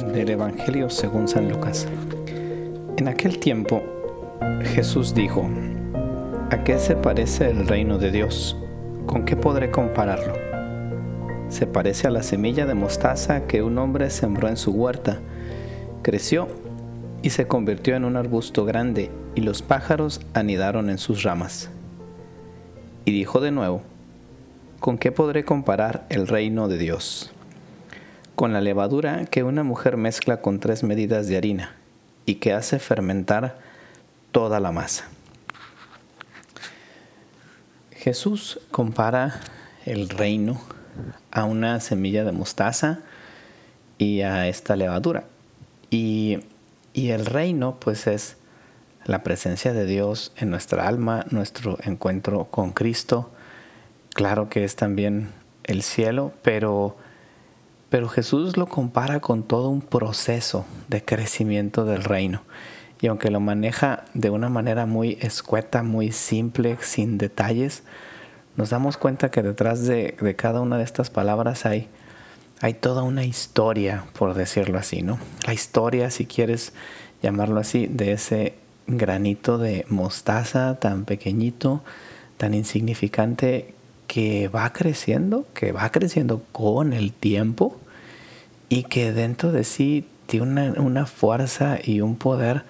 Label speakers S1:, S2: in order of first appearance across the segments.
S1: del Evangelio según San Lucas. En aquel tiempo Jesús dijo, ¿a qué se parece el reino de Dios? ¿Con qué podré compararlo? Se parece a la semilla de mostaza que un hombre sembró en su huerta. Creció y se convirtió en un arbusto grande y los pájaros anidaron en sus ramas. Y dijo de nuevo, ¿con qué podré comparar el reino de Dios? Con la levadura que una mujer mezcla con tres medidas de harina y que hace fermentar toda la masa. Jesús compara el reino a una semilla de mostaza y a esta levadura. Y, y, el reino pues es la presencia de Dios en nuestra alma, nuestro encuentro con Cristo. Claro que es también el cielo, pero pero Jesús lo compara con todo un proceso de crecimiento del reino. Y aunque lo maneja de una manera muy escueta, muy simple, sin detalles, nos damos cuenta que detrás de, cada una de estas palabras hay, hay toda una historia, por decirlo así, ¿no? La historia, si quieres llamarlo así, de ese granito de mostaza tan pequeñito, tan insignificante, que va creciendo, que va creciendo con el tiempo y que dentro de sí tiene una, fuerza y un poder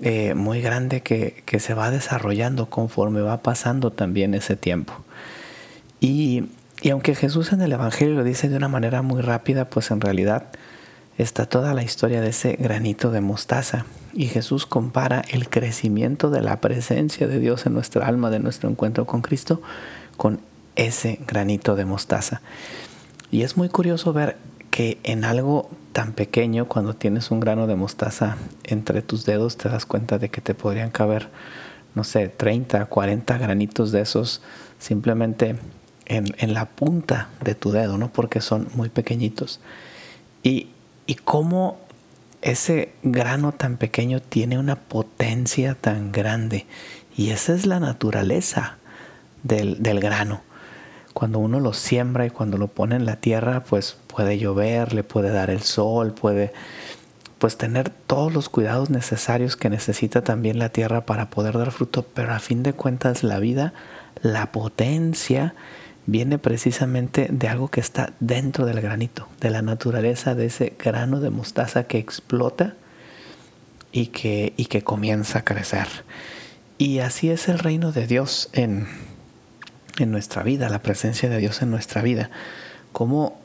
S1: eh, muy grande que, se va desarrollando conforme va pasando también ese tiempo. Y, y aunque Jesús en el Evangelio lo dice de una manera muy rápida, pues en realidad está toda la historia de ese granito de mostaza. Y Jesús compara el crecimiento de la presencia de Dios en nuestra alma, de nuestro encuentro con Cristo, con ese granito de mostaza. Y es muy curioso ver en algo tan pequeño, cuando tienes un grano de mostaza entre tus dedos, te das cuenta de que te podrían caber, no sé, 30, 40 granitos de esos simplemente en, la punta de tu dedo, ¿no? Porque son muy pequeñitos. Y, y cómo ese grano tan pequeño tiene una potencia tan grande. Y esa es la naturaleza del, del grano cuando uno lo siembra y cuando lo pone en la tierra, pues puede llover, le puede dar el sol, puede pues tener todos los cuidados necesarios que necesita también la tierra para poder dar fruto, pero a fin de cuentas la vida, la potencia viene precisamente de algo que está dentro del granito, de la naturaleza de ese grano de mostaza que explota y que, y que comienza a crecer. Y así es el reino de Dios en, en nuestra vida, la presencia de Dios en nuestra vida. Cómo,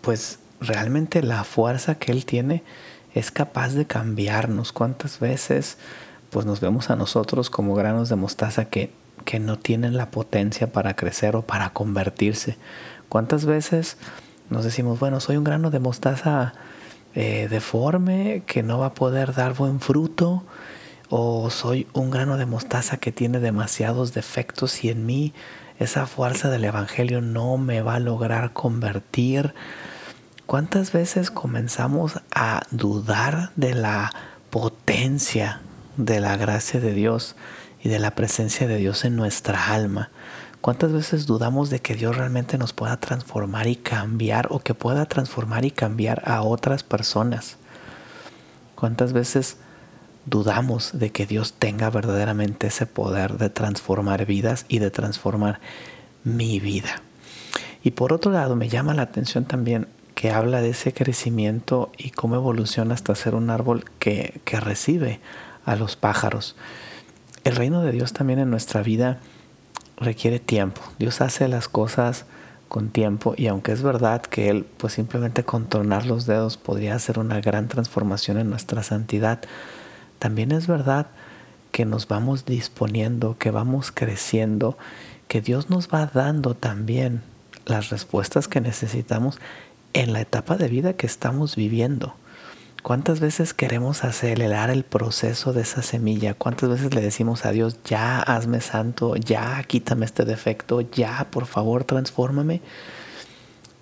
S1: pues, realmente la fuerza que Él tiene es capaz de cambiarnos. ¿Cuántas veces, pues, nos vemos a nosotros como granos de mostaza que, que no tienen la potencia para crecer o para convertirse? ¿Cuántas veces nos decimos, bueno, soy un grano de mostaza eh, deforme que no va a poder dar buen fruto? O soy un grano de mostaza que tiene demasiados defectos y en mí esa fuerza del Evangelio no me va a lograr convertir. ¿Cuántas veces comenzamos a dudar de la potencia de la gracia de Dios y de la presencia de Dios en nuestra alma? ¿Cuántas veces dudamos de que Dios realmente nos pueda transformar y cambiar o que pueda transformar y cambiar a otras personas? ¿Cuántas veces dudamos de que Dios tenga verdaderamente ese poder de transformar vidas y de transformar mi vida. Y por otro lado, me llama la atención también que habla de ese crecimiento y cómo evoluciona hasta ser un árbol que, que recibe a los pájaros. El reino de Dios también en nuestra vida requiere tiempo. Dios hace las cosas con tiempo y aunque es verdad que Él pues simplemente con tornar los dedos podría hacer una gran transformación en nuestra santidad, también es verdad que nos vamos disponiendo, que vamos creciendo, que Dios nos va dando también las respuestas que necesitamos en la etapa de vida que estamos viviendo. ¿Cuántas veces queremos acelerar el proceso de esa semilla? ¿Cuántas veces le decimos a Dios, ya hazme santo, ya quítame este defecto, ya por favor transfórmame?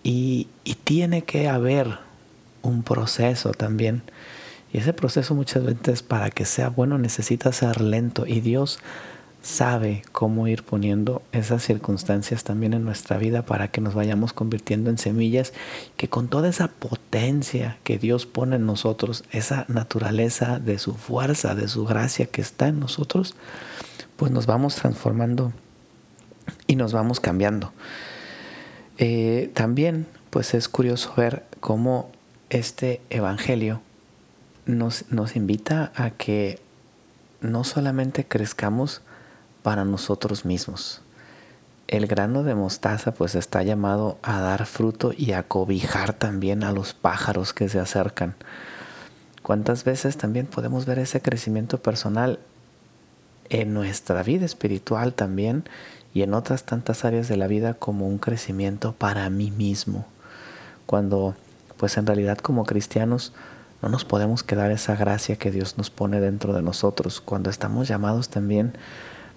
S1: Y, y tiene que haber un proceso también y ese proceso muchas veces para que sea bueno necesita ser lento y Dios sabe cómo ir poniendo esas circunstancias también en nuestra vida para que nos vayamos convirtiendo en semillas que con toda esa potencia que Dios pone en nosotros, esa naturaleza de su fuerza, de su gracia que está en nosotros, pues nos vamos transformando y nos vamos cambiando. Eh, también pues es curioso ver cómo este Evangelio nos, nos invita a que no solamente crezcamos para nosotros mismos. El grano de mostaza pues está llamado a dar fruto y a cobijar también a los pájaros que se acercan. ¿Cuántas veces también podemos ver ese crecimiento personal en nuestra vida espiritual también y en otras tantas áreas de la vida como un crecimiento para mí mismo? Cuando pues en realidad como cristianos no nos podemos quedar esa gracia que Dios nos pone dentro de nosotros cuando estamos llamados también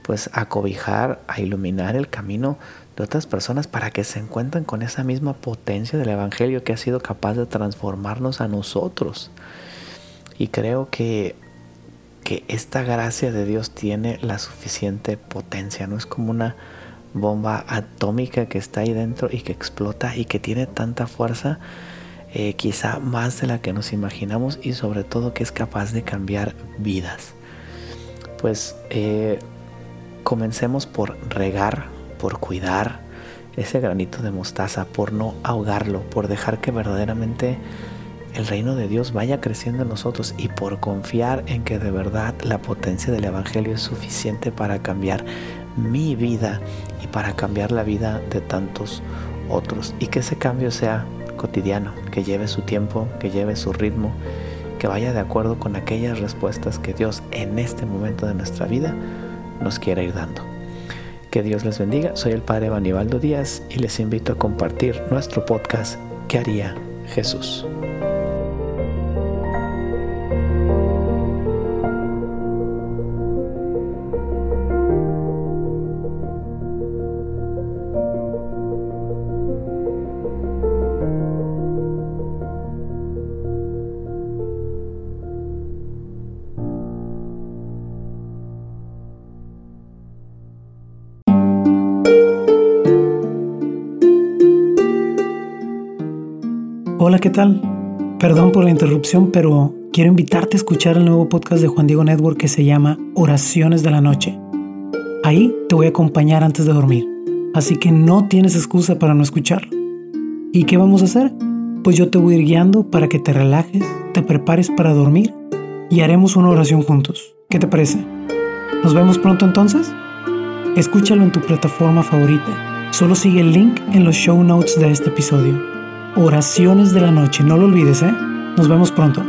S1: pues a cobijar, a iluminar el camino de otras personas para que se encuentren con esa misma potencia del Evangelio que ha sido capaz de transformarnos a nosotros. Y creo que, que esta gracia de Dios tiene la suficiente potencia, no es como una bomba atómica que está ahí dentro y que explota y que tiene tanta fuerza eh, quizá más de la que nos imaginamos y sobre todo que es capaz de cambiar vidas. Pues eh, comencemos por regar, por cuidar ese granito de mostaza, por no ahogarlo, por dejar que verdaderamente el reino de Dios vaya creciendo en nosotros y por confiar en que de verdad la potencia del Evangelio es suficiente para cambiar mi vida y para cambiar la vida de tantos otros y que ese cambio sea cotidiano, que lleve su tiempo, que lleve su ritmo, que vaya de acuerdo con aquellas respuestas que Dios en este momento de nuestra vida nos quiere ir dando. Que Dios les bendiga, soy el Padre Banibaldo Díaz y les invito a compartir nuestro podcast ¿Qué haría Jesús?
S2: Hola, ¿qué tal? Perdón por la interrupción, pero quiero invitarte a escuchar el nuevo podcast de Juan Diego Network que se llama Oraciones de la Noche. Ahí te voy a acompañar antes de dormir, así que no tienes excusa para no escucharlo. ¿Y qué vamos a hacer? Pues yo te voy a ir guiando para que te relajes, te prepares para dormir y haremos una oración juntos. ¿Qué te parece? ¿Nos vemos pronto entonces? Escúchalo en tu plataforma favorita. Solo sigue el link en los show notes de este episodio. Oraciones de la noche. No lo olvides, ¿eh? Nos vemos pronto.